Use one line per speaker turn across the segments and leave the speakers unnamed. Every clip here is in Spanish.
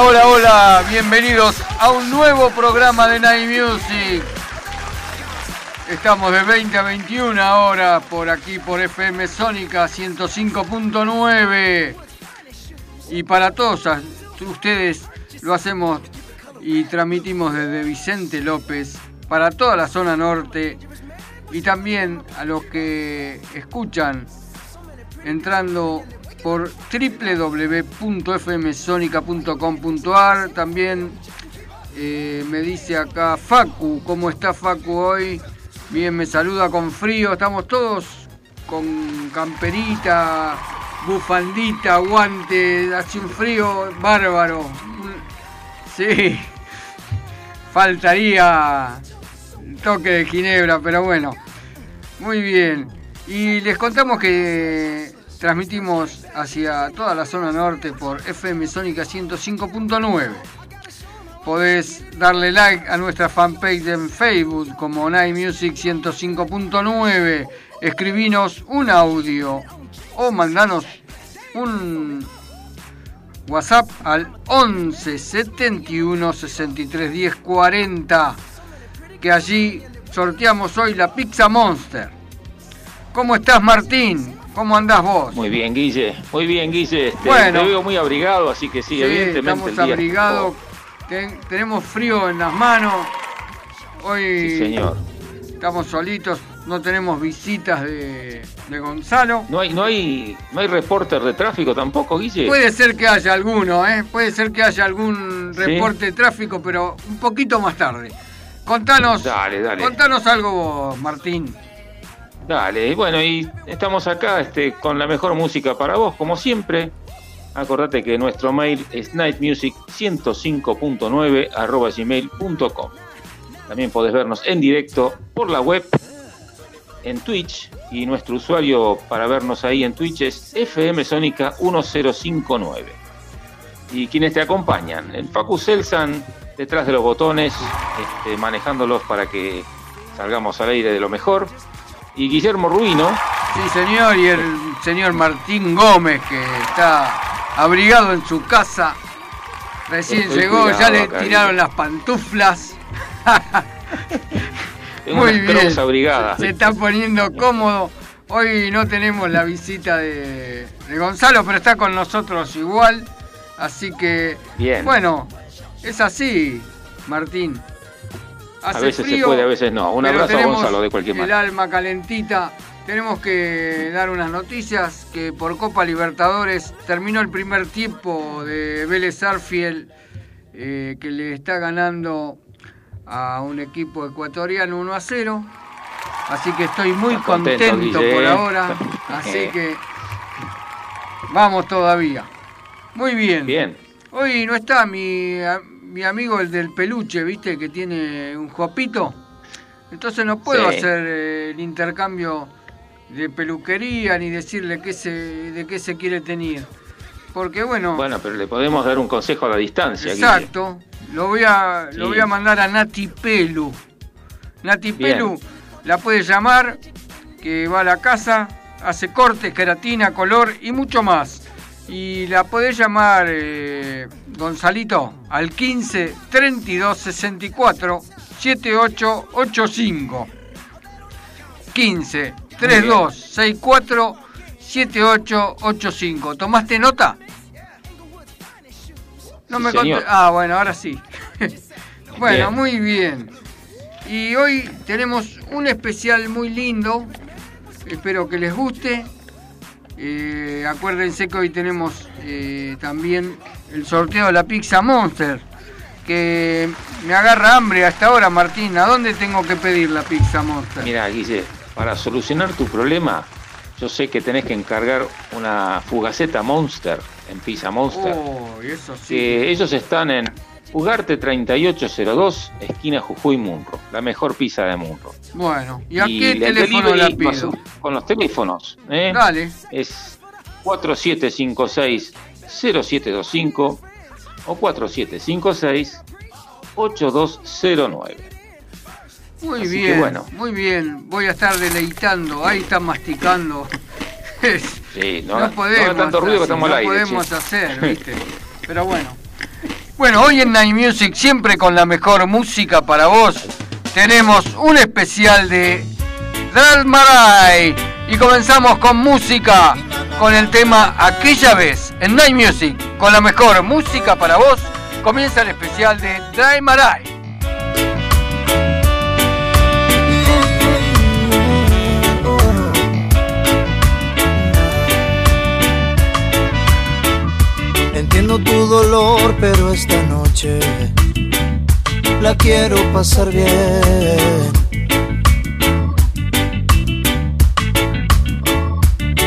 Hola, hola, bienvenidos a un nuevo programa de Night Music. Estamos de 20 a 21 ahora por aquí por FM Sónica 105.9. Y para todos ustedes lo hacemos y transmitimos desde Vicente López para toda la zona norte y también a los que escuchan entrando por www.fmsonica.com.ar. También eh, me dice acá Facu, ¿cómo está Facu hoy? Bien, me saluda con frío. Estamos todos con camperita, bufandita, guante. Hace un frío bárbaro. Sí, faltaría toque de ginebra, pero bueno. Muy bien. Y les contamos que transmitimos hacia toda la zona norte por FM Sónica 105.9. Podés darle like a nuestra fanpage en Facebook como Night Music 105.9. Escribinos un audio o mandanos un WhatsApp al 11 71 63 10 40 que allí sorteamos hoy la Pizza Monster. ¿Cómo estás Martín? ¿Cómo andás vos?
Muy bien, Guille. Muy bien, Guille. Este,
Bueno.
Te veo muy abrigado, así que sí,
Sí,
evidentemente.
estamos abrigados, ten- tenemos frío en las manos. Hoy
Sí, señor.
estamos solitos, no tenemos visitas de, de Gonzalo.
No hay, no hay, no hay reporter de tráfico tampoco, Guille.
Puede ser que haya alguno, ¿eh? Puede ser que haya algún
Sí.
reporte de tráfico, pero un poquito más tarde. Contanos,
Dale, dale.
contanos algo vos, Martín.
Dale, bueno, y estamos acá este, con la mejor música para vos, como siempre. Acordate que nuestro mail es nightmusic105.9 arroba gmail.com. También podés vernos en directo por la web, en Twitch, y nuestro usuario para vernos ahí en Twitch es fmsonica1059. Y quienes te acompañan, el Facu Selsan, detrás de los botones, este, manejándolos para que salgamos al aire de lo mejor y Guillermo Ruino,
Sí, señor, y el señor Martín Gómez, que está abrigado en su casa. Recién
Estoy
llegó, ya le
acá,
tiraron las pantuflas. Muy bien. Se está poniendo cómodo. Hoy no tenemos la visita de, de Gonzalo, pero está con nosotros igual. Así que,
Bien.
bueno, es así, Martín.
A veces se puede, a veces no. Un abrazo a Gonzalo de cualquier
El
manera.
alma calentita. Tenemos que dar unas noticias que por Copa Libertadores terminó el primer tiempo de Vélez Arfiel eh, que le está ganando a un equipo ecuatoriano 1 a 0. Así que estoy muy
Está contento,
contento por
¿eh?
ahora. Así
Eh.
que vamos todavía. Muy bien.
Bien.
Hoy no está mi, mi amigo el del peluche, ¿viste? Que tiene un jopito. Entonces no puedo
Sí.
hacer eh, el intercambio de peluquería ni decirle qué se, de qué se quiere tener. Porque bueno,
Bueno, pero le podemos dar un consejo a la distancia. Guille.
exacto, lo voy a lo voy a mandar a Nati Pelu. Nati
Bien.
Pelu la puede llamar, que va a la casa, hace cortes, queratina, color y mucho más. Y la podés llamar, eh, Gonzalito, al 15 32 64 7885. 15 32 64 7885. ¿Tomaste nota? No
Sí,
me
señor.
Ah, bueno, ahora sí. bueno,
Bien.
muy bien. Y hoy tenemos un especial muy lindo. Espero que les guste. Eh, acuérdense que hoy tenemos eh, también el sorteo de la Pizza Monster. que me agarra hambre hasta ahora, Martín. ¿A dónde tengo que pedir la pizza Monster?
Mira, Guille, para solucionar tu problema, yo sé que tenés que encargar una fugaceta Monster en Pizza Monster.
Oh, eso sí.
Que ellos están en Ugarte 3802, esquina Jujuy Munro. La mejor pizza de Munro.
Bueno, ¿y a
Y
qué
el
teléfono la pido?
con- los teléfonos. ¿eh?
Dale.
Es 4756-0725 o 4756-8209.
Muy
Así
bien,
bueno.
muy bien. Voy a estar deleitando. Ahí está masticando.
Sí,
no,
no, no
podemos,
haga tanto ruido que estamos
no
al aire.
podemos
che.
hacer, ¿viste? Pero bueno. Bueno, hoy en Night Music, siempre con la mejor música para vos, tenemos un especial de Dalmaray. Y comenzamos con música, con el tema Aquella vez, en Night Music, con la mejor música para vos, comienza el especial de Dalmaray.
Entiendo tu dolor, pero esta noche la quiero pasar bien.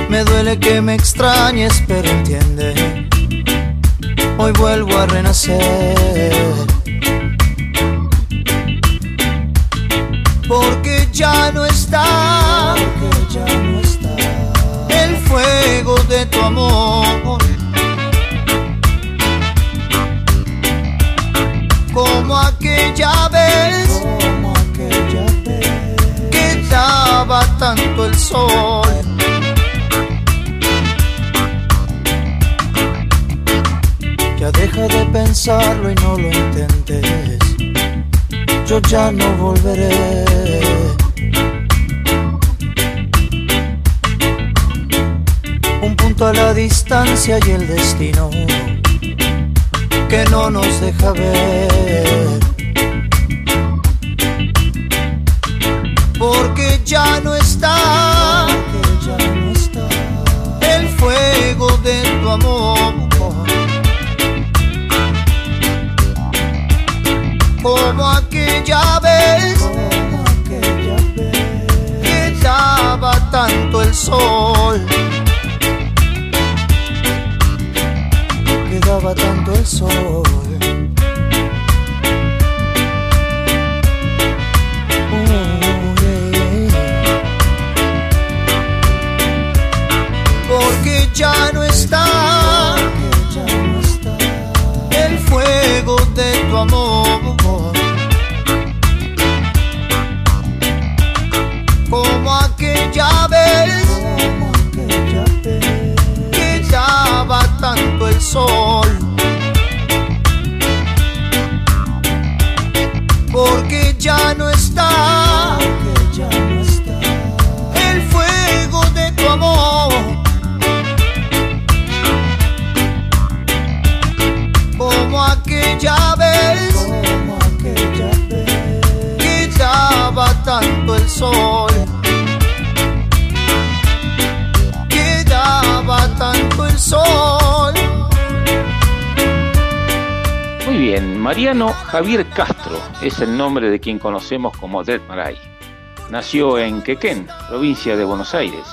Me duele que me extrañes, pero entiende, hoy vuelvo a renacer. Porque ya no está, porque ya no está el fuego de tu amor. Como aquella vez, como aquella vez que daba tanto el sol. Ya deja de pensarlo y no lo intentes. Yo ya no volveré. Un punto a la distancia y el destino que no nos deja ver. Porque ya no está, ya no está el fuego de tu amor.
Castro es el nombre de quien conocemos como Dead Maray. Nació en Quequén, provincia de Buenos Aires,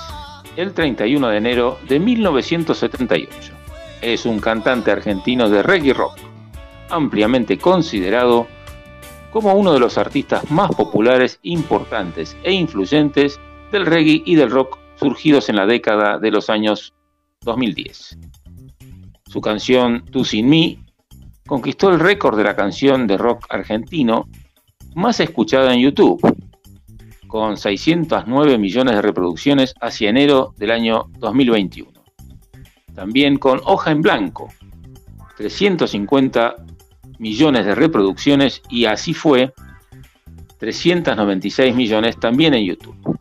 el 31 de enero de 1978. Es un cantante argentino de reggae rock, ampliamente considerado como uno de los artistas más populares, importantes e influyentes del reggae y del rock surgidos en la década de los años 2010. Su canción Tú sin mí conquistó el récord de la canción de rock argentino más escuchada en YouTube, con 609 millones de reproducciones hacia enero del año 2021. También con Hoja en Blanco, 350 millones de reproducciones y así fue, 396 millones también en YouTube.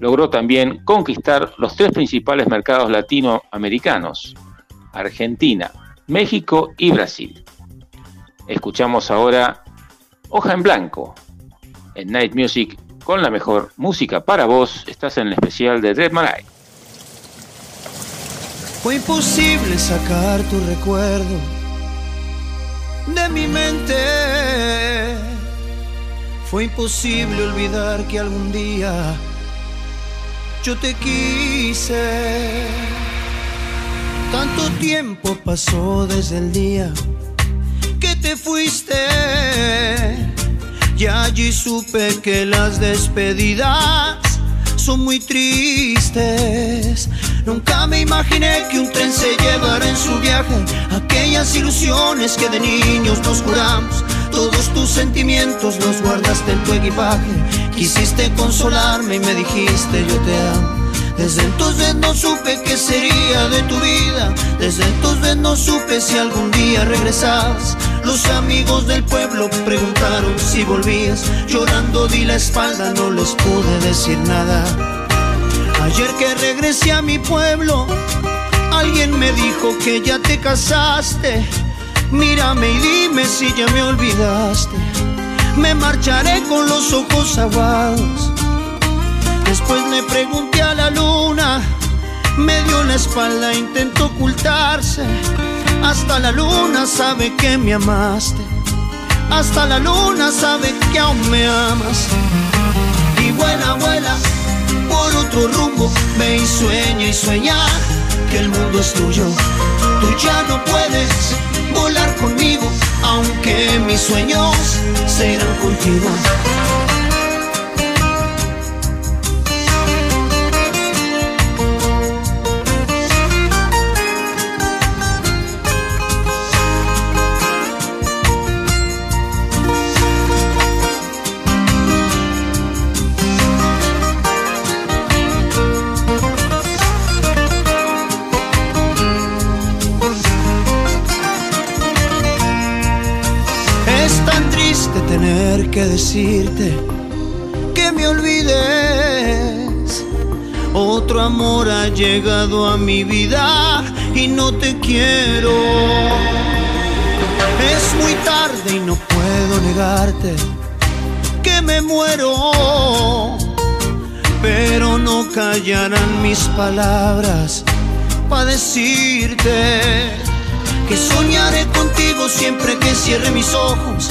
Logró también conquistar los tres principales mercados latinoamericanos, Argentina, México y Brasil. Escuchamos ahora Hoja en Blanco en Night Music con la mejor música para vos. Estás en el especial de Dead Marai.
Fue imposible sacar tu recuerdo de mi mente. Fue imposible olvidar que algún día yo te quise. Tanto tiempo pasó desde el día que te fuiste. Y allí supe que las despedidas son muy tristes. Nunca me imaginé que un tren se llevara en su viaje aquellas ilusiones que de niños nos juramos. Todos tus sentimientos los guardaste en tu equipaje. Quisiste consolarme y me dijiste yo te amo. Desde entonces no supe qué sería de tu vida. Desde entonces no supe si algún día regresabas. Los amigos del pueblo preguntaron si volvías. Llorando di la espalda, no les pude decir nada. Ayer que regresé a mi pueblo, alguien me dijo que ya te casaste. Mírame y dime si ya me olvidaste. Me marcharé con los ojos aguados. Después le pregunté a la luna, me dio la espalda, intentó ocultarse. Hasta la luna sabe que me amaste. Hasta la luna sabe que aún me amas. Y vuela, vuela por otro rumbo. Ve y sueña y sueña que el mundo es tuyo. Tú ya no puedes volar conmigo, aunque mis sueños serán contigo. Que decirte que me olvides. Otro amor ha llegado a mi vida y no te quiero. Es muy tarde y no puedo negarte que me muero. Pero no callarán mis palabras para decirte que soñaré contigo siempre que cierre mis ojos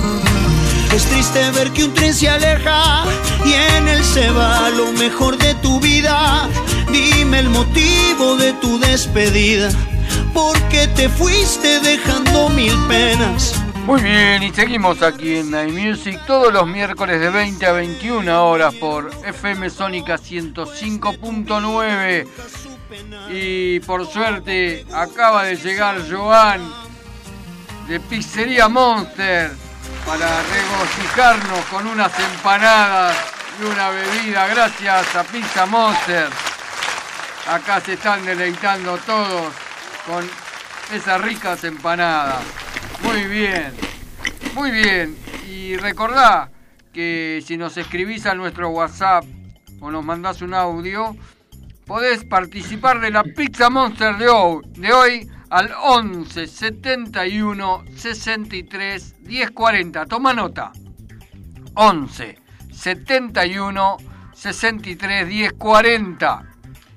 Es triste ver que un tren se aleja y en él se va lo mejor de tu vida. Dime el motivo de tu despedida, porque te fuiste dejando mil penas.
Muy bien, y seguimos aquí en Night todos los miércoles de 20 a 21 horas por FM Sónica 105.9. Y por suerte acaba de llegar Joan de Pizzería Monster para regocijarnos con unas empanadas y una bebida. Gracias a Pizza Monster. Acá se están deleitando todos con esas ricas empanadas. Muy bien, muy bien. Y recordá que si nos escribís a nuestro WhatsApp o nos mandás un audio, podés participar de la Pizza Monster de hoy, al 11 71 63 10 40. Toma nota. 11 71 63 10 40.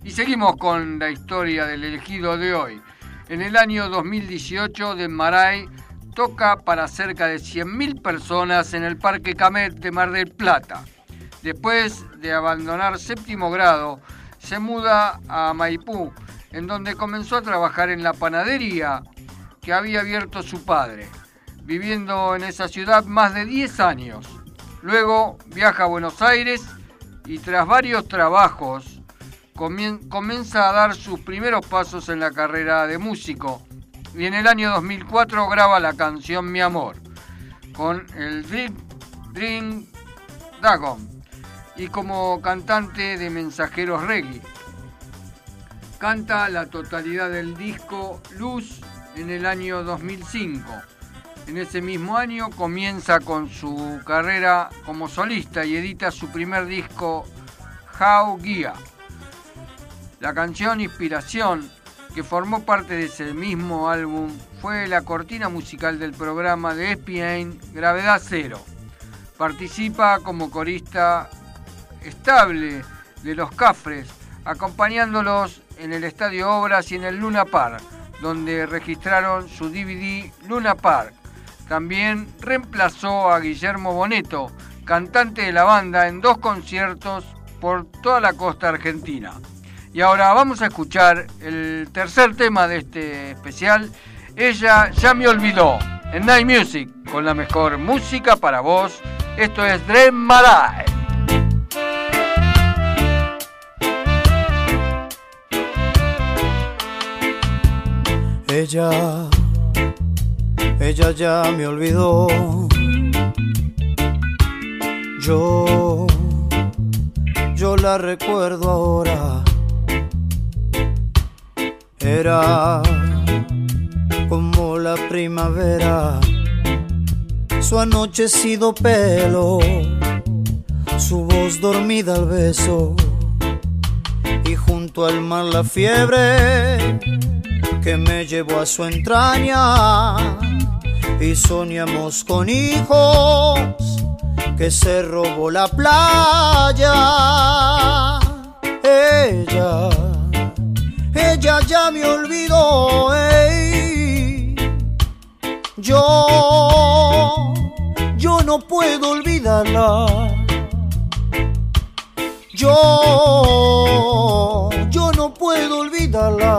Y seguimos con la historia del elegido de hoy. En el año 2018, de Maray toca para cerca de 100.000 personas en el Parque Camet de Mar del Plata. Después de abandonar séptimo grado, se muda a Maipú, en donde comenzó a trabajar en la panadería que había abierto su padre, viviendo en esa ciudad más de 10 años. Luego viaja a Buenos Aires y tras varios trabajos comien- comienza a dar sus primeros pasos en la carrera de músico y en el año 2004 graba la canción Mi Amor con el Dream, Dream y como cantante de Mensajeros Reggae. Canta la totalidad del disco Luz en el año 2005. En ese mismo año comienza con su carrera como solista y edita su primer disco How Guía. La canción Inspiración, que formó parte de ese mismo álbum, fue la cortina musical del programa de ESPN Gravedad Cero. Participa como corista estable de los Cafres, acompañándolos en el Estadio Obras y en el Luna Park, donde registraron su DVD Luna Park. También reemplazó a Guillermo Boneto, cantante de la banda, en dos conciertos por toda la costa argentina. Y ahora vamos a escuchar el tercer tema de este especial. Ella ya me olvidó en Night Music con la mejor música para vos. Esto es Dream Marai.
Ella, ella ya me olvidó. Yo, yo la recuerdo ahora. Era como la primavera, su anochecido pelo, su voz dormida al beso y junto al mar la fiebre que me llevó a su entraña y soñamos con hijos que se robó la playa. Ella, ella ya me olvidó. Yo, yo no puedo olvidarla. Yo, yo no puedo olvidarla.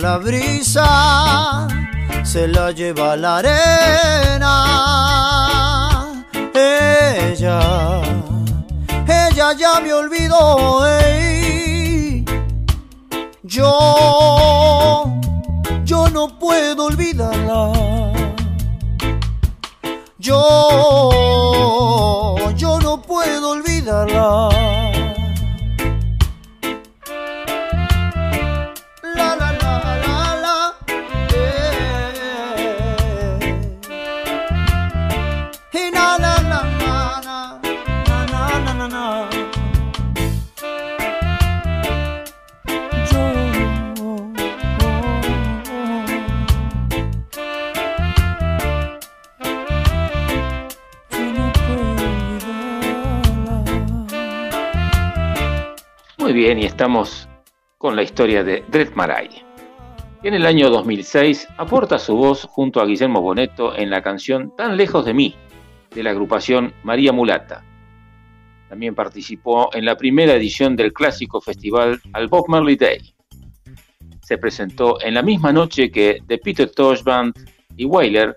La brisa, se la lleva la arena. Ella, ella ya me olvidó. yo la
historia de Dred Maray. En el año 2006 aporta su voz junto a Guillermo Boneto en la canción Tan lejos de mí, de la agrupación María Mulata. También participó en la primera edición del clásico festival Al Bob Marley Day. Se presentó en la misma noche que The Peter Tosh Band y Wailer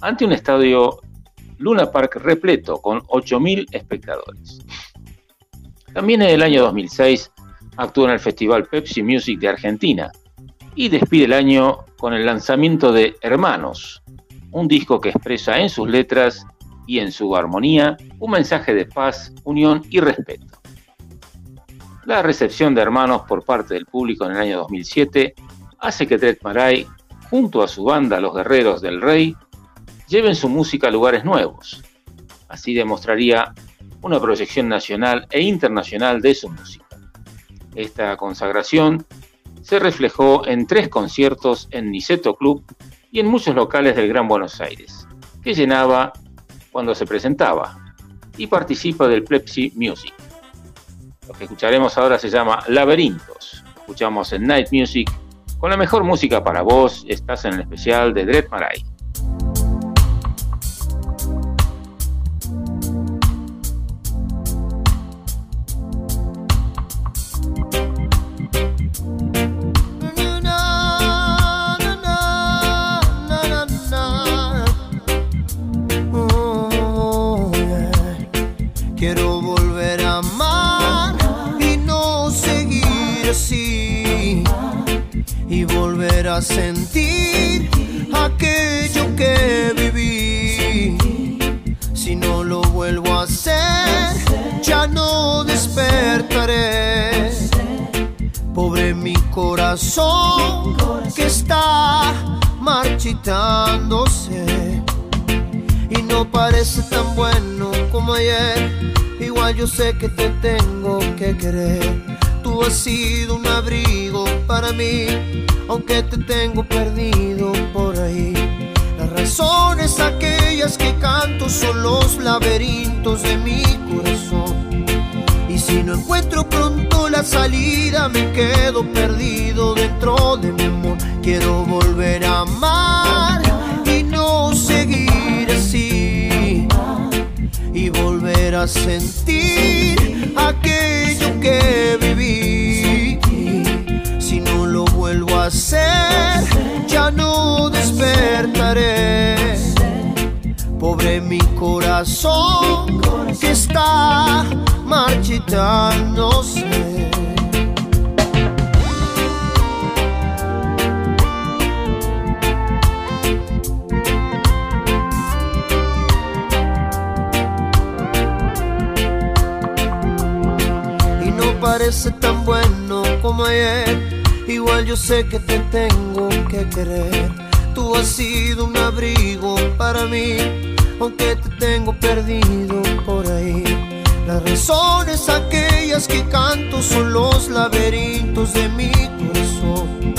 ante un estadio Luna Park repleto con 8.000 espectadores. También en el año 2006 actuó en el Festival Pepsi Music de Argentina y despide el año con el lanzamiento de Hermanos, un disco que expresa en sus letras y en su armonía un mensaje de paz, unión y respeto. La recepción de Hermanos por parte del público en el año 2007 hace que Dred Maray, junto a su banda Los Guerreros del Rey, lleven su música a lugares nuevos. Así demostraría una proyección nacional e internacional de su música. Esta consagración se reflejó en tres conciertos en Niceto Club y en muchos locales del Gran Buenos Aires, que llenaba cuando se presentaba, y participa del Pepsi Music. Lo que escucharemos ahora se llama Laberintos. Escuchamos en Night Music con la mejor música para vos. Estás en el especial de Dred Maray.
Volver a sentir aquello que viví. Si no lo vuelvo a hacer, ya no despertaré. Pobre mi corazón que está marchitándose y no parece tan bueno como ayer. Igual yo sé que te tengo que querer. Tú has sido un abrigo para mí, aunque te tengo perdido por ahí. Las razones aquellas que canto son los laberintos de mi corazón. Y si no encuentro pronto la salida, me quedo perdido dentro de mi amor. Quiero volver a amar y no seguir así. Y volver a sentir aquello que ya no despertaré. Pobre mi corazón que está marchitándose. Y no parece tan bueno como ayer. Igual yo sé que te tengo que querer. Tú has sido un abrigo para mí, aunque te tengo perdido por ahí. Las razones aquellas que canto son los laberintos de mi corazón.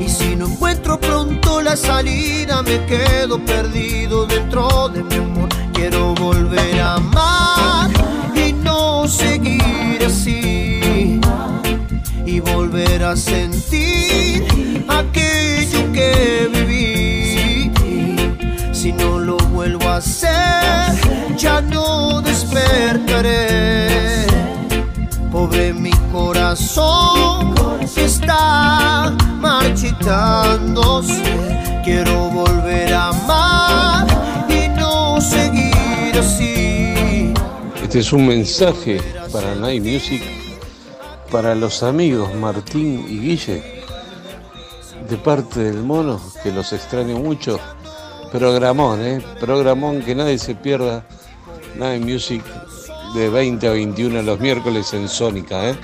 Y si no encuentro pronto la salida, me quedo perdido dentro de mi amor. Quiero volver a amar y no seguir así. Y volver a sentir aquello que viví. Si no lo vuelvo a hacer, ya no despertaré. Pobre mi corazón que está marchitándose. Quiero volver a amar y no seguir así.
Este es un mensaje para Night Music, para los amigos Martín y Guille, de parte del mono, que los extraño mucho. Programón, ¿eh? Programón que nadie se pierda. Night Music de 20 a 21 los miércoles en Sónica, ¿eh?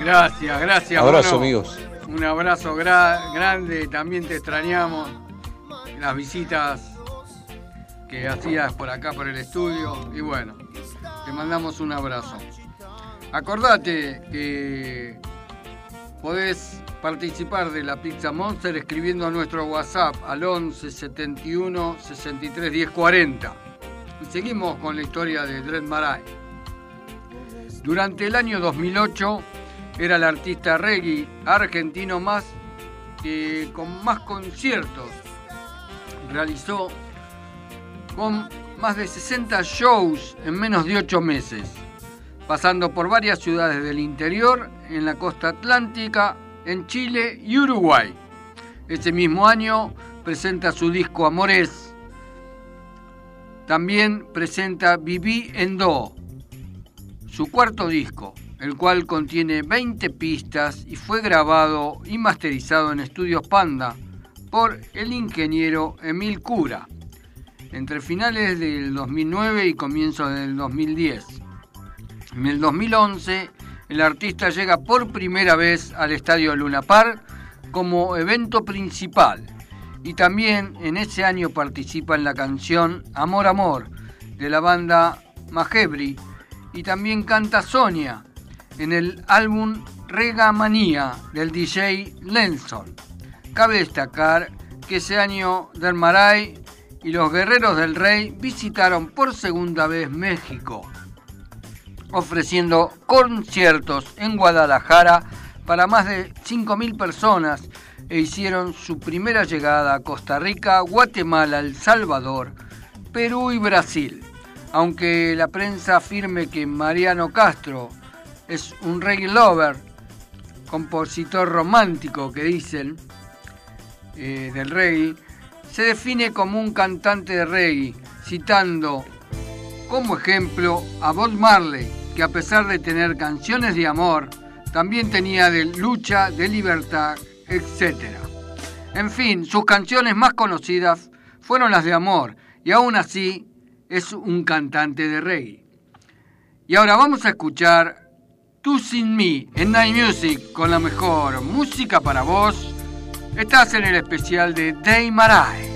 Gracias, gracias.
Abrazo,
Mono.
amigos.
Un abrazo gra- grande, también te extrañamos. Las visitas que hacías por acá, por el estudio. Y bueno, te mandamos un abrazo. Acordate que podés participar de la Pizza Monster escribiendo a nuestro WhatsApp al 11 71 63 10 40. Y seguimos con la historia de Dred Maray. Durante el año 2008 era el artista reggae argentino más que con más conciertos. Realizó con más de 60 shows en menos de 8 meses, pasando por varias ciudades del interior, en la costa atlántica, en Chile y Uruguay. Ese mismo año presenta su disco Amores. También presenta Viví en Do, su cuarto disco, el cual contiene 20 pistas y fue grabado y masterizado en Estudios Panda por el ingeniero Emil Cura entre finales del 2009 y comienzos del 2010. En el 2011, el artista llega por primera vez al Estadio Luna Park como evento principal. Y también en ese año participa en la canción Amor Amor de la banda Majebri. Y también canta Sonia en el álbum Rega Manía del DJ Lenson. Cabe destacar que ese año Del Maray y los Guerreros del Rey visitaron por segunda vez México, ofreciendo conciertos en Guadalajara para más de 5.000 personas e hicieron su primera llegada a Costa Rica, Guatemala, El Salvador, Perú y Brasil. Aunque la prensa afirme que Mariano Castro es un reggae lover, compositor romántico que dicen eh, del reggae, se define como un cantante de reggae, citando como ejemplo a Bob Marley, que a pesar de tener canciones de amor, también tenía de lucha, de libertad, etc. En fin, sus canciones más conocidas fueron las de amor, y aún así es un cantante de reggae. Y ahora vamos a escuchar Tú Sin Me en Night Music con la mejor música para vos. Estás en el especial de Day Marai.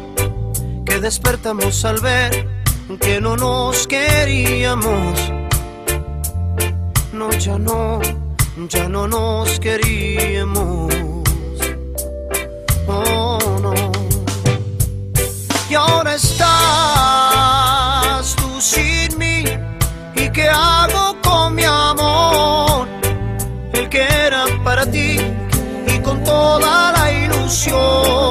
que despertamos al ver que no nos queríamos. No, ya no, ya no nos queríamos. Oh, no. Y ahora estás tú sin mí. ¿Y qué hago con mi amor? El que era para ti y con toda la ilusión.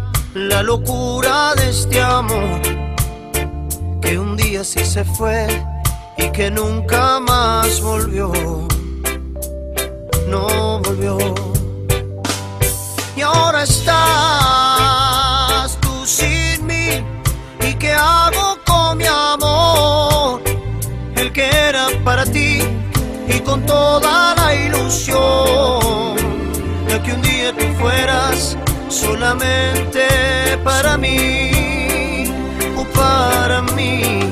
la locura de este amor, que un día sí se fue y que nunca más volvió, no volvió. Y ahora estás tú sin mí, ¿y qué hago con mi amor? El que era para ti y con toda la ilusión de que un día tú fueras solamente para mí o para mí.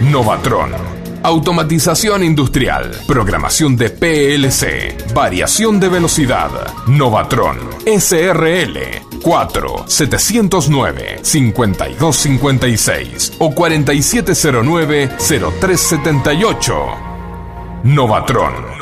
Novatron. Automatización industrial, programación de PLC, variación de velocidad. Novatron SRL 4 709 5256 o 4709 0378. Novatron.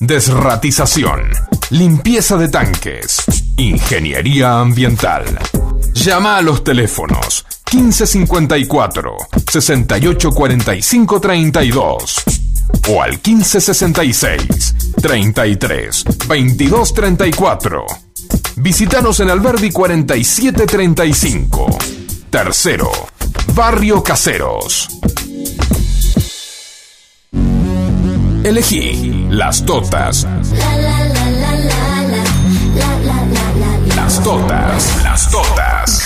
desratización, limpieza de tanques, ingeniería ambiental. Llama a los teléfonos 1554 6845 32 o al 1566 33 22 34. Visítanos en Alberdi 4735. Tercero, Barrio Caseros. Elegí las totas. Las totas, las totas.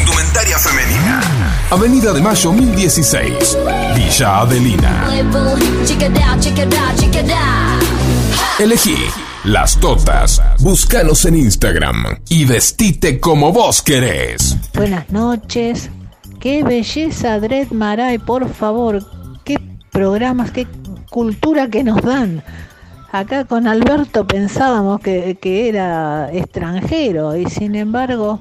Indumentaria femenina. Avenida de Mayo 1016, Villa Adelina. Elegí las totas. Búscanos en Instagram y vestite como vos querés.
Buenas noches. Qué belleza, Dred Maray, por favor. Qué programas, qué cultura que nos dan. Acá con Alberto pensábamos que, que era extranjero y sin embargo,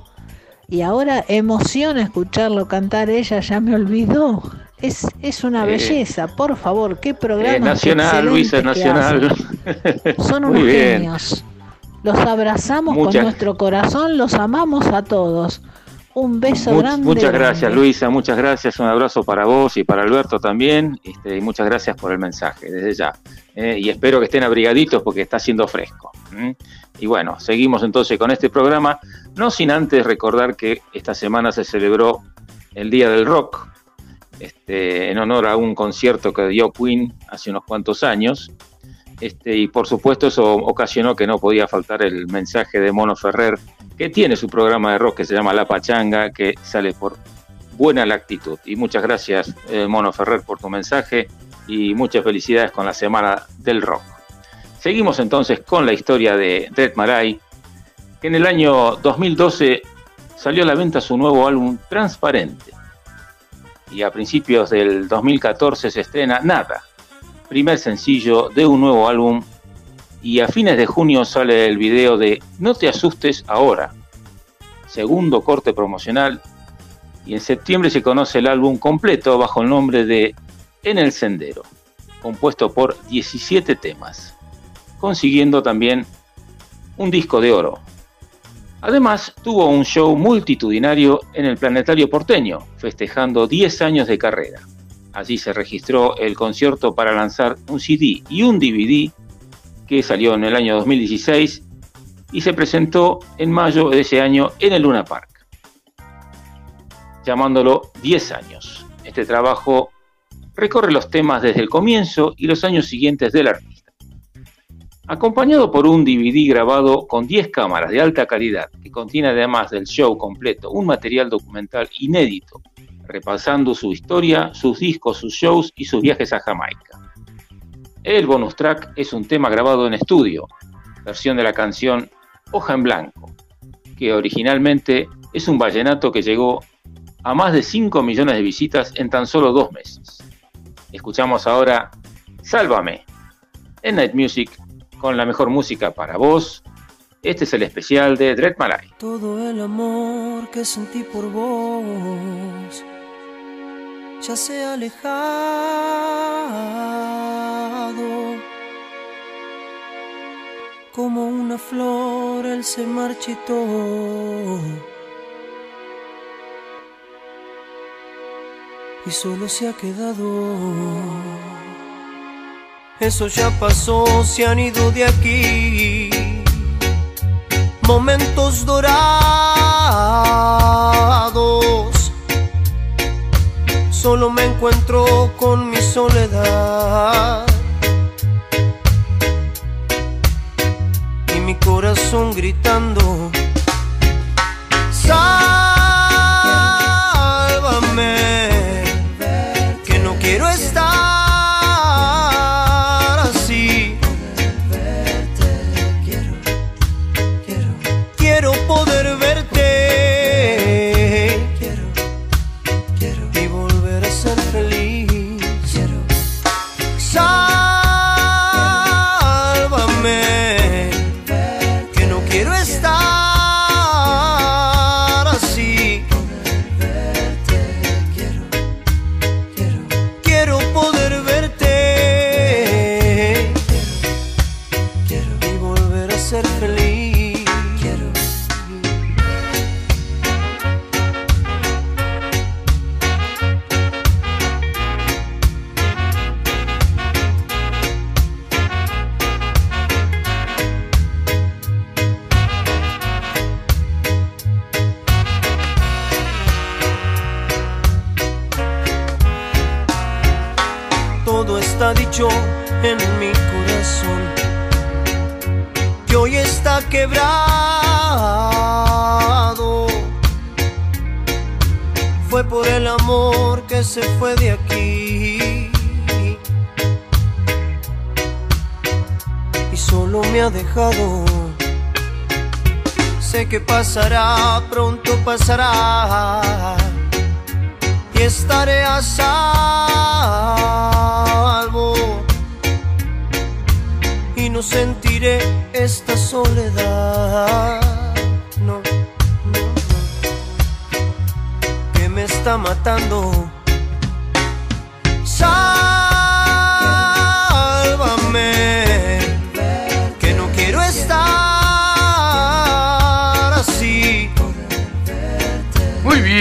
y ahora emociona escucharlo cantar, ella ya me olvidó. Es, es una
Eh,
belleza, por favor, qué programa.
Eh, nacional, Luisa, nacional.
Son unos genios. Los abrazamos
Muchas-
con nuestro corazón, los amamos a todos. Un beso
Much-
grande.
muchas gracias. Luisa, muchas gracias. Un abrazo para vos y para Alberto también. Este, y muchas gracias por el mensaje, desde ya. Eh, y espero que estén abrigaditos porque está haciendo fresco. Y bueno, seguimos entonces con este programa, no sin antes recordar que esta semana se celebró el Día del Rock, este, en honor a un concierto que dio Queen hace unos cuantos años. Este, y por supuesto eso ocasionó que no podía faltar el mensaje de Mono Ferrer, que tiene su programa de rock que se llama La Pachanga, que sale por buena lactitud. Y muchas gracias, eh, Mono Ferrer, por tu mensaje y muchas felicidades con la Semana del Rock. Seguimos entonces con la historia de Dead Marai, que en el año 2012 salió a la venta su nuevo álbum Transparente. Y a principios del 2014 se estrena Nada, primer sencillo de un nuevo álbum. Y a fines de junio sale el video de No te asustes ahora, segundo corte promocional. Y en septiembre se conoce el álbum completo bajo el nombre de En el Sendero, compuesto por 17 temas, consiguiendo también un disco de oro. Además, tuvo un show multitudinario en el Planetario Porteño, festejando 10 años de carrera. Allí se registró el concierto para lanzar un CD y un DVD que salió en el año 2016 y se presentó en mayo de ese año en el Luna Park, llamándolo 10 años. Este trabajo recorre los temas desde el comienzo y los años siguientes del artista. Acompañado por un DVD grabado con 10 cámaras de alta calidad que contiene además del show completo un material documental inédito repasando su historia, sus discos, sus shows y sus viajes a Jamaica. El bonus track es un tema grabado en estudio, versión de la canción Hoja en Blanco, que originalmente es un vallenato que llegó a más de 5 millones de visitas en tan solo dos meses. Escuchamos ahora Sálvame en Night Music con la mejor música para vos. Este es el especial de Dread Malay.
Todo el amor que sentí por vos ya se ha alejado. Como una flor él se marchitó. Y solo se ha quedado. Eso ya pasó, se han ido de aquí momentos dorados. Solo me encuentro con mi soledad y mi corazón gritando. Sálvame,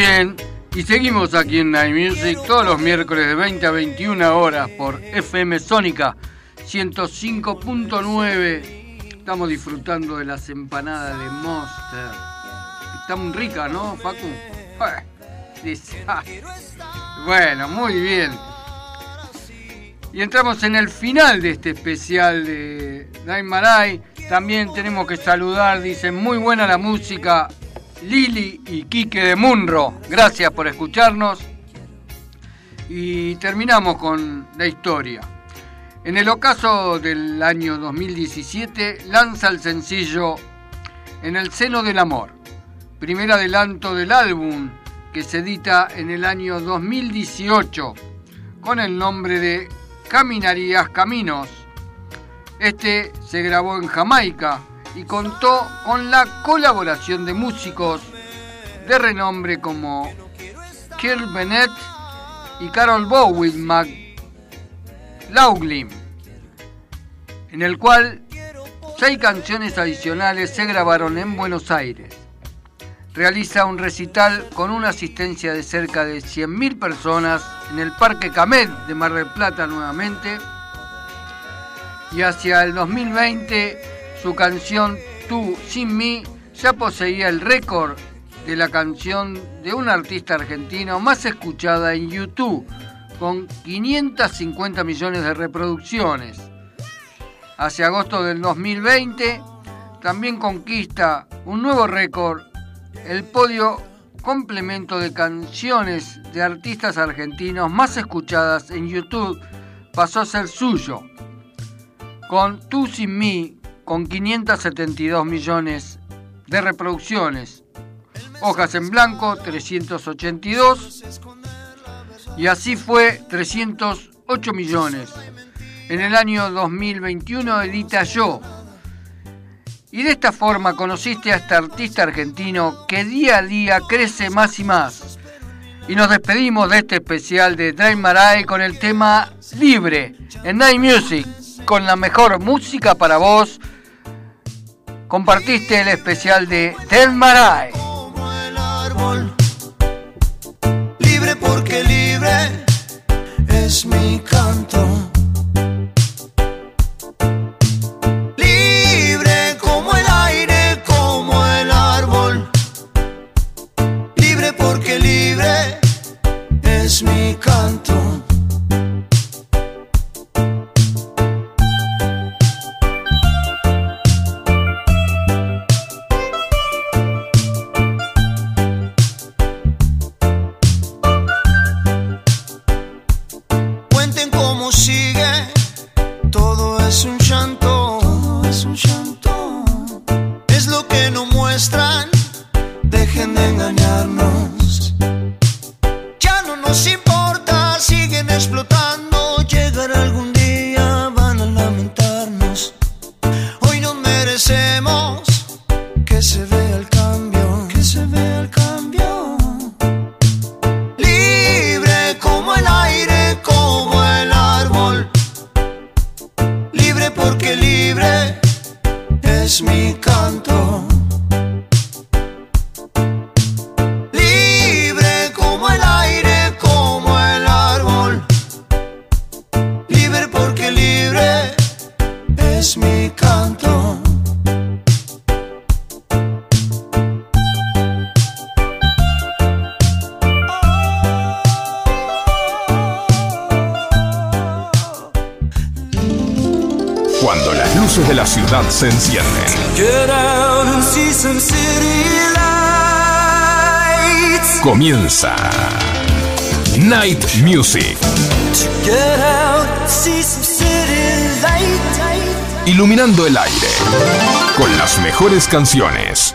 bien. Y seguimos aquí en Night Music todos los miércoles de 20 a 21 horas por FM Sónica 105.9. Estamos disfrutando de las empanadas de Monster. Está muy rica, ¿no, Facu? Bueno, muy bien. Y entramos en el final de este especial de Night Marai. También tenemos que saludar, dicen, muy buena la música, Lili y Quique de Munro. Gracias por escucharnos. Y terminamos con la historia. En el ocaso del año 2017 lanza el sencillo En el seno del amor, primer adelanto del álbum que se edita en el año 2018 con el nombre de Caminarías Caminos. Este se grabó en Jamaica y contó con la colaboración de músicos de renombre como Kirk Bennett y Carol Bowie McLaughlin, en el cual seis canciones adicionales se grabaron en Buenos Aires. Realiza un recital con una asistencia de cerca de 100.000 personas en el Parque Camet de Mar del Plata nuevamente. Y hacia el 2020 su canción Tú sin mí ya poseía el récord de la canción de un artista argentino más escuchada en YouTube, con 550 millones de reproducciones. Hacia agosto del 2020 también conquista un nuevo récord, el podio complemento de canciones de artistas argentinos más escuchadas en YouTube pasó a ser suyo, con Tú sin mí, con 572 millones de reproducciones. Hojas en blanco, 382. Y así fue 308 millones. En el año 2021 edita Yo. Y de esta forma conociste a este artista argentino que día a día crece más y más. Y nos despedimos de este especial de Drive Marai con el tema Libre en Night Music, con la mejor música para vos. Compartiste el especial de Del Marai.
como el árbol. Libre porque libre es mi canto. Se
encienden, comienza Night Music, iluminando el aire con las mejores canciones.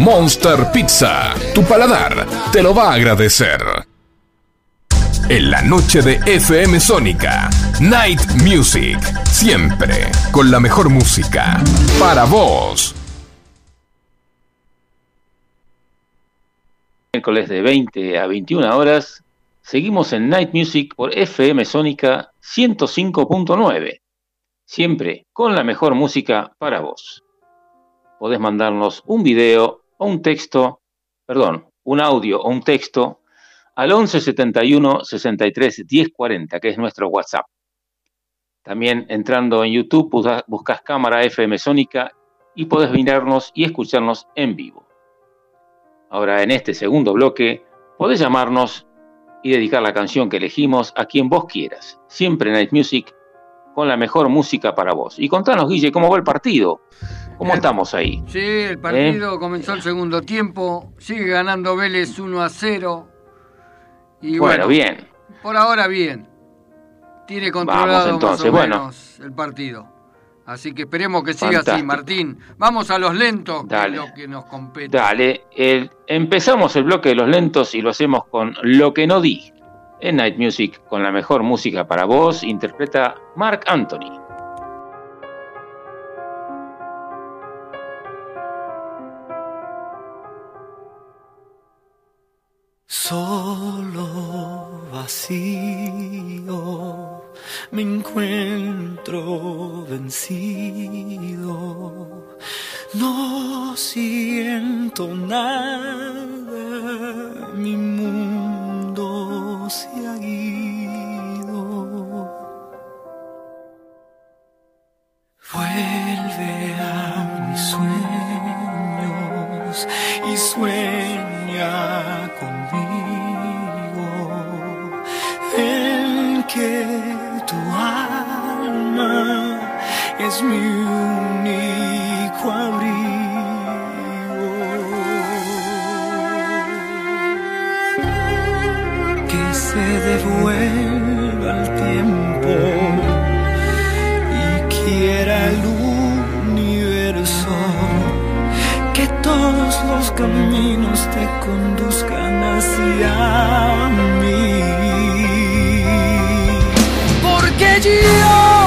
Monster Pizza, tu paladar te lo va a agradecer. En la noche de FM Sónica, Night Music, siempre con la mejor música para vos.
Miércoles de 20 a 21 horas, seguimos en Night Music por FM Sónica 105.9, siempre con la mejor música para vos. Podés mandarnos un video o un texto, perdón, un audio o un texto al 11 71 63 10 40, que es nuestro WhatsApp. También entrando en YouTube buscas cámara FM Sónica y podés mirarnos y escucharnos en vivo. Ahora en este segundo bloque podés llamarnos y dedicar la canción que elegimos a quien vos quieras. Siempre Night Music con la mejor música para vos. Y contanos, Guille, cómo va el partido. ¿Cómo estamos ahí?
Sí, el partido comenzó el segundo tiempo, sigue ganando Vélez 1 a 0. Y
bueno, bien.
Por ahora bien. Tiene controlado más o menos el partido. Así que esperemos que siga así, Martín. Vamos a los lentos, que es lo que nos compete.
Dale, empezamos el bloque de los lentos y lo hacemos con Lo que no di. En Night Music, con la mejor música para vos, interpreta Mark Anthony.
Solo vacío me encuentro vencido. No siento nada, mi mundo se ha ido. Vuelve a mis sueños y sueña es mi único abrigo. Que se devuelva el tiempo y quiera el universo que todos los caminos te conduzcan hacia mí. Porque yo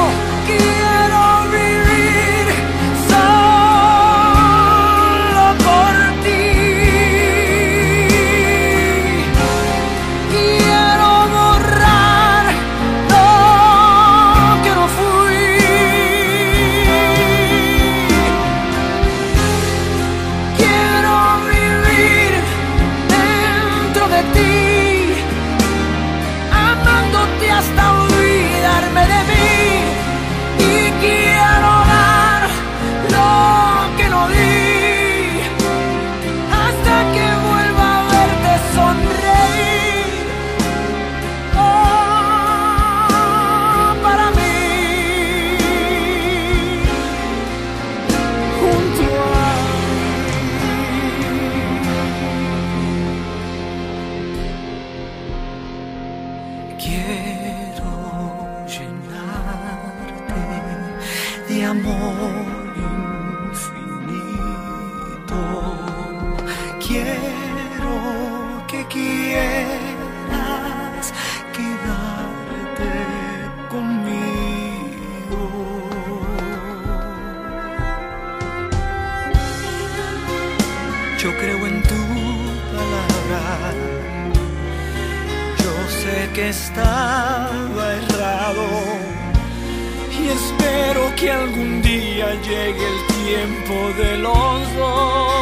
algún día llegue el tiempo de los dos.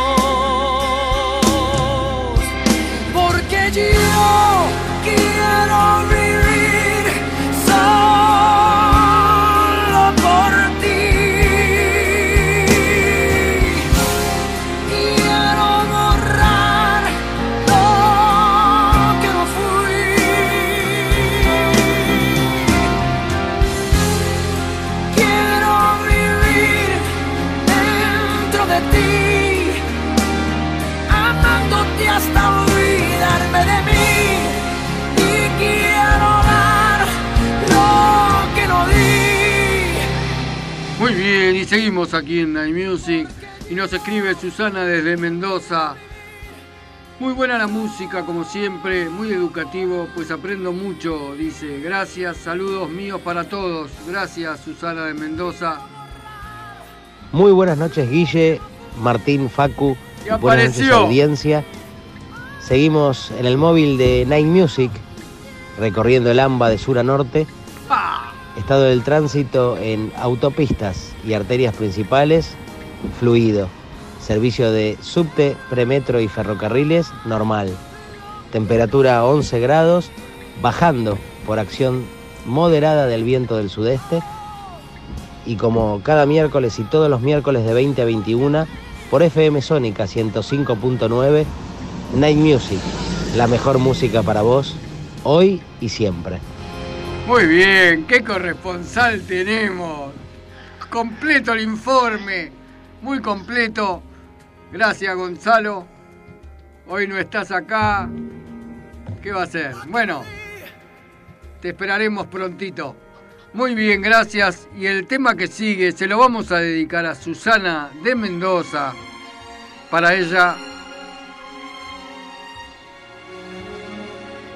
Seguimos aquí en Night Music. Y nos escribe Susana desde Mendoza. Muy buena la música, como siempre, muy educativo, pues aprendo mucho, dice. Gracias, saludos míos para todos. Gracias, Susana de Mendoza.
Muy buenas noches, Guille, Martín, Facu.
Y
Buenas noches,
apareció.
audiencia. Seguimos en el móvil de Night Music, recorriendo el AMBA de sur a norte. Estado del tránsito en autopistas y arterias principales, fluido. Servicio de subte, premetro y ferrocarriles, normal. Temperatura 11 grados, bajando por acción moderada del viento del sudeste. Y como cada miércoles y todos los miércoles de 20 a 21, por FM Sónica 105.9, Night Music, la mejor música para vos, hoy y siempre.
Muy bien, qué corresponsal tenemos. Completo el informe, muy completo. Gracias, Gonzalo. Hoy no estás acá. ¿Qué va a ser? Bueno, te esperaremos prontito. Muy bien, gracias. Y el tema que sigue se lo vamos a dedicar a Susana de Mendoza. Para ella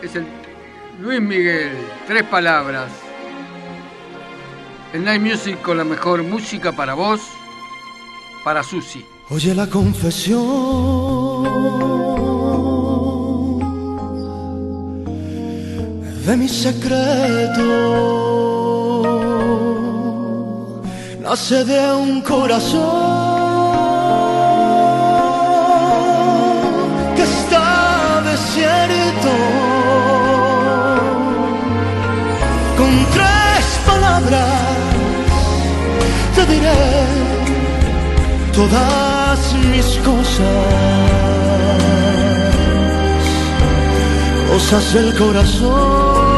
es el Luis Miguel, tres palabras. El Night Music con la mejor música para vos, para Susi.
Oye la confesión de mi secreto. Nace de un corazón que está desierto. Palabras te diré todas mis cosas, cosas del corazón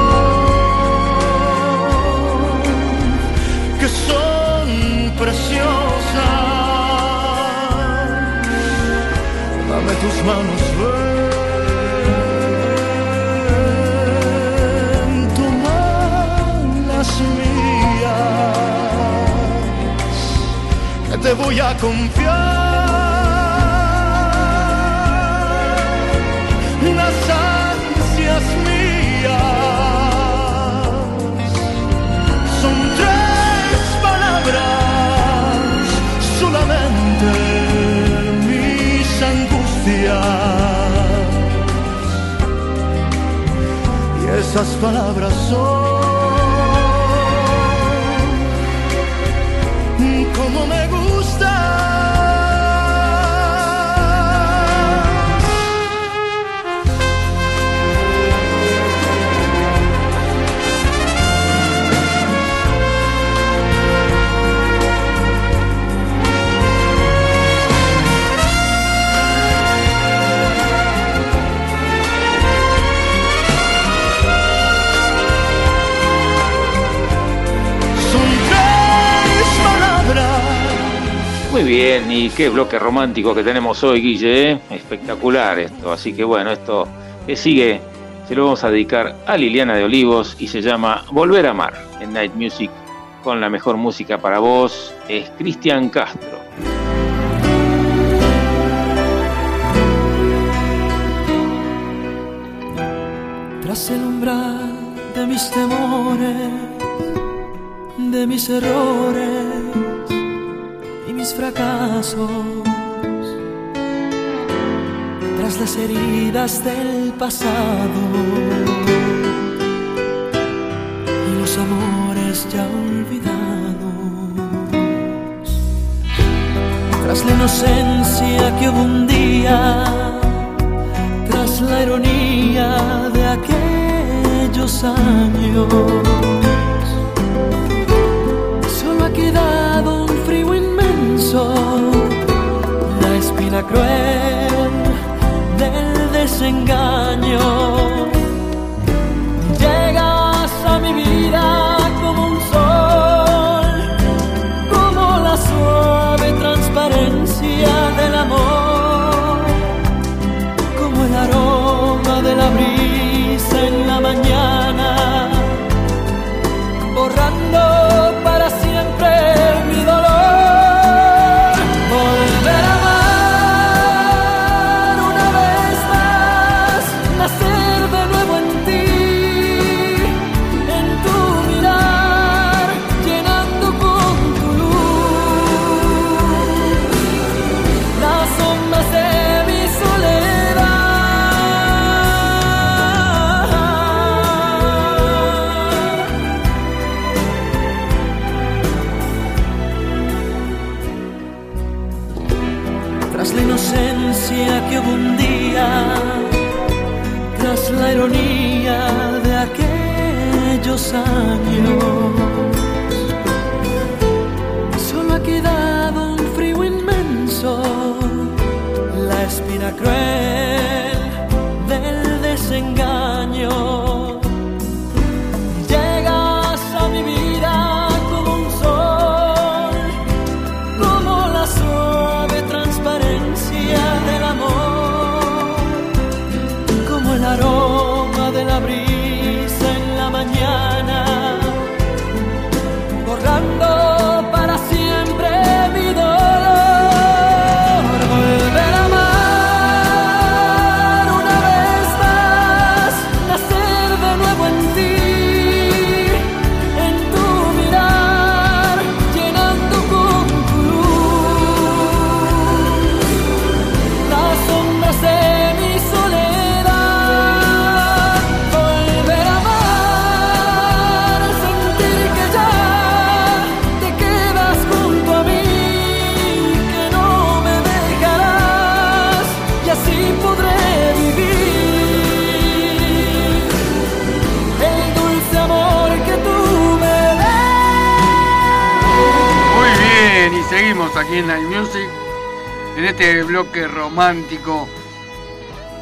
que son preciosas. Dame tus manos, te voy a confiar. Las ansias mías son tres palabras solamente mis angustias. Y esas palabras son
bien, y qué bloque romántico que tenemos hoy, Guille, ¿eh? espectacular esto. Así que bueno, esto que sigue se lo vamos a dedicar a Liliana de Olivos y se llama Volver a Amar en Night Music con la mejor música para vos, es Cristian Castro.
Tras el umbral de mis temores, de mis errores mis fracasos,
tras las heridas del pasado y los amores ya olvidados, tras la inocencia que un día, tras la ironía de aquellos años, solo ha quedado un cruel del desengaño.
Bloque romántico.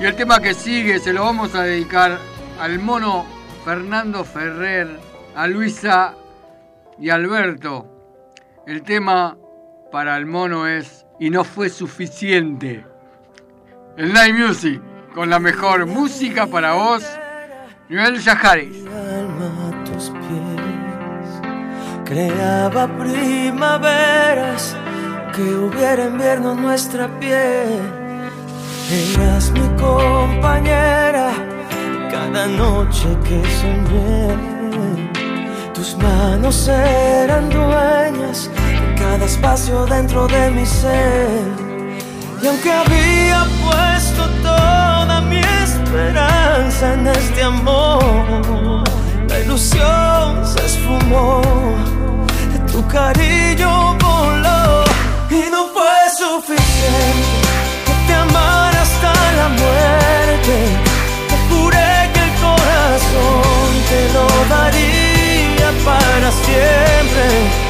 Y el tema que sigue se lo vamos a dedicar al mono Fernando Ferrer, a Luisa y Alberto. El tema para el mono es Y no fue suficiente. El Night Music, con la mejor música para vos, Noel
pies. Creaba primaveras que hubiera invierno en nuestra piel. Eras mi compañera cada noche que soñé. Tus manos eran dueñas de cada espacio dentro de mi ser. Y aunque había puesto toda mi esperanza en este amor, la ilusión se esfumó, tu cariño y no fue suficiente que te amara hasta la muerte. Te juré que el corazón te lo daría para siempre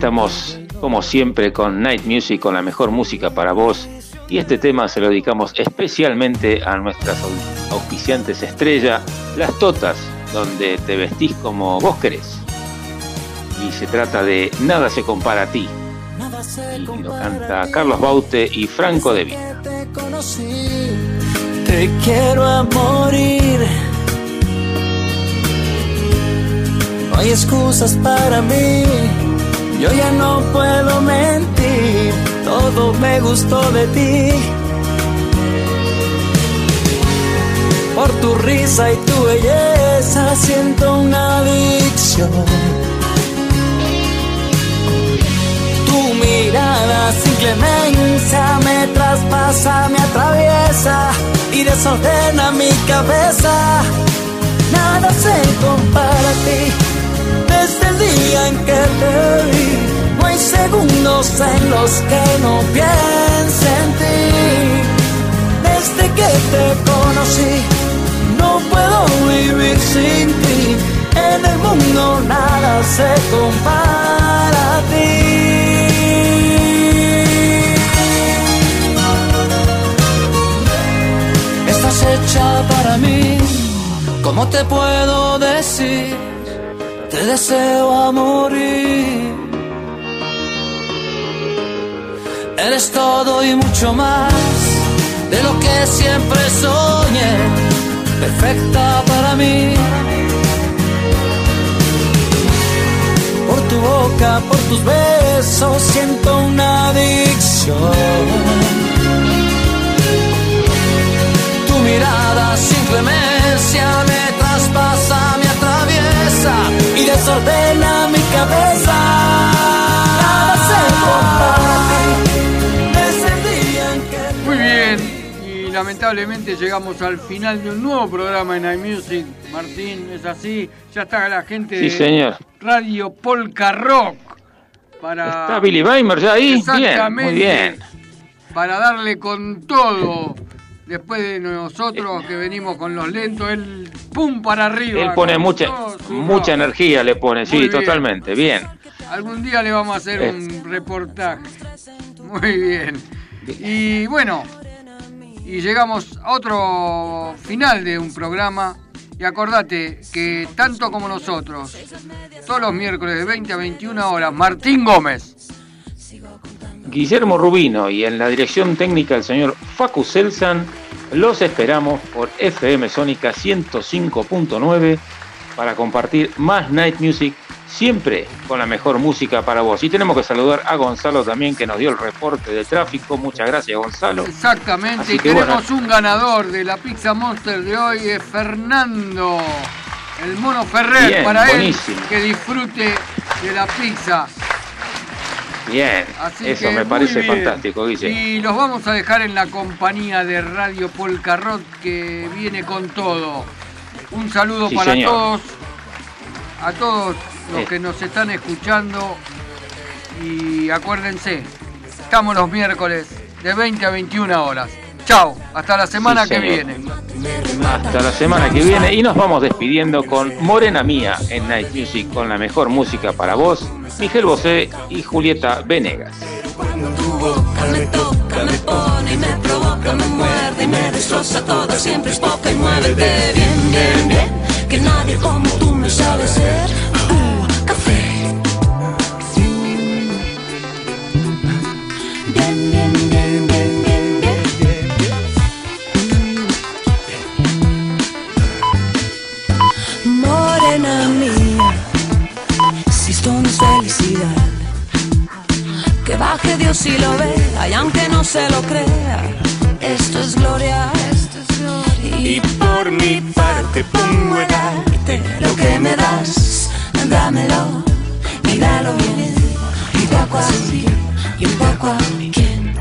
estamos como siempre con Night Music, con la mejor música para vos. Y este tema se lo dedicamos especialmente a nuestras au- auspiciantes estrella, las Totas, donde te vestís como vos querés. Y se trata de Nada se compara a ti. Y lo canta Carlos Baute y Franco De Vita.
te quiero a morir. Hoy
hay excusas para mí. Yo ya no puedo mentir, todo me gustó de ti. Por tu risa y tu belleza siento una adicción. Tu mirada sin clemencia me traspasa, me atraviesa y desordena mi cabeza. Nada se compara a ti desde el día en que te vi. No hay segundos en los que no piense en ti. Desde que te conocí, no puedo vivir sin ti. En el mundo nada se compara a ti. Estás hecha para mí, ¿cómo te puedo decir? Te deseo a morir. Eres todo y mucho más de lo que siempre soñé, perfecta para mí. Por tu boca, por tus besos, siento una adicción. Tu mirada sin clemencia me traspasa, me y desordena mi cabeza. Nada se compara a ti, desde el día en que
Muy bien, y lamentablemente llegamos al final de un nuevo programa en iMusic. Martín, es así, ya está la gente
Sí,
de
señor.
Radio Polka Rock para,
¿Está Billy Weimer ya ahí? Bien, muy
Exactamente.
bien.
para darle con todo. Después de nosotros que venimos con los lentos, él pum para arriba.
Él pone mucha, mucha energía, le pone,
Muy
sí,
bien.
totalmente, bien.
Algún día le vamos a hacer un reportaje. Muy bien. Y bueno, y llegamos a otro final de un programa. Y acordate que tanto como nosotros, todos los miércoles de 20 a 21 horas, Martín Gómez.
Guillermo Rubino y en la dirección técnica el señor Facu Selsan, los esperamos por FM Sónica 105.9 para compartir más Night Music, siempre con la mejor música para vos. Y tenemos que saludar a Gonzalo también que nos dio el reporte de tráfico. Muchas gracias Gonzalo.
Exactamente,
Así
y tenemos
bueno.
un ganador de la Pizza Monster de hoy, es Fernando, el mono Ferrer,
Bien,
para
buenísimo.
él que disfrute de la pizza.
Bien,
Así
eso me parece fantástico, Guille.
Y los vamos a dejar en la compañía de Radio Polcarrot que viene con todo. Un saludo
Sí,
para
señor.
todos, a todos los
Eh.
que nos están escuchando. Y acuérdense, estamos los miércoles de 20 a 21 horas. Chao, hasta la semana
Sí,
que
señor.
viene.
Hasta la semana que viene y nos vamos despidiendo con Morena Mía en Night Music con la mejor música para vos, Miguel Bosé y Julieta Venegas.
Que nadie como tú me sabe hacer. Uh, café. Que baje Dios y lo vea, y aunque no se lo crea, esto es gloria, esto es gloria. Y por mi parte pongo a darte lo que me das, dámelo, y dalo bien, y poco a ti, y un poco a quién.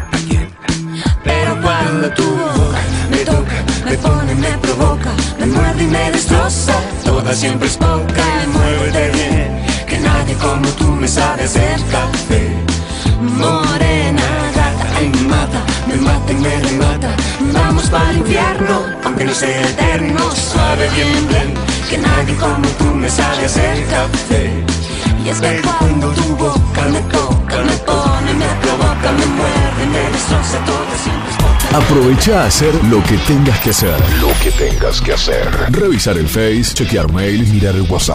Pero cuando tu boca me toca, me pone, me provoca, me muerde y me destroza, toda siempre es poca y muévete bien, que nadie como tú me sabe hacer café. Morena, gata, ay me mata, me mata y me remata. Vamos para el infierno, aunque no sea eterno. Suave, bien, bien, que nadie como tú me sabe hacer café. Y es que cuando tu boca me toca, me pone, me provoca, me muerde, me destroza todo poca.
Aprovecha a hacer lo que tengas que hacer. Lo que tengas que hacer. Revisar el Face, chequear mail, mirar el WhatsApp.